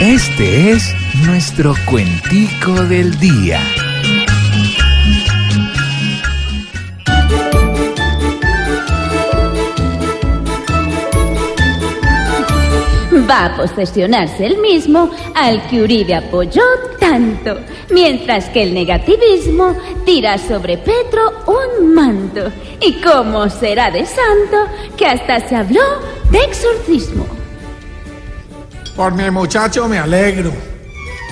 Este es nuestro cuentico del día. Va a posesionarse el mismo al que Uribe apoyó tanto, mientras que el negativismo tira sobre Petro un manto. ¿Y cómo será de santo que hasta se habló de exorcismo? Por mi muchacho me alegro.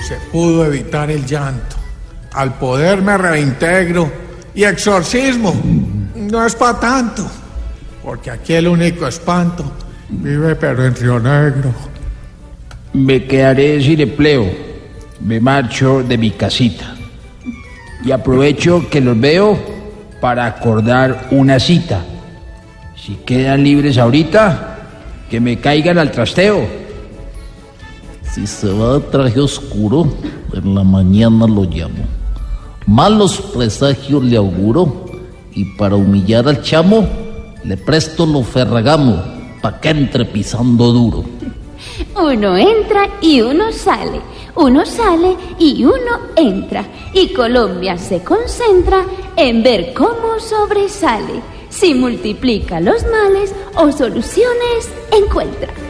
Se pudo evitar el llanto. Al poder me reintegro. Y exorcismo no es para tanto. Porque aquí el único espanto vive pero en Río Negro. Me quedaré sin empleo. Me marcho de mi casita. Y aprovecho que los veo para acordar una cita. Si quedan libres ahorita, que me caigan al trasteo. Si se va de traje oscuro, en la mañana lo llamo. Malos presagios le auguro, y para humillar al chamo, le presto lo ferragamo, pa' que entre pisando duro. Uno entra y uno sale, uno sale y uno entra. Y Colombia se concentra en ver cómo sobresale, si multiplica los males o soluciones encuentra.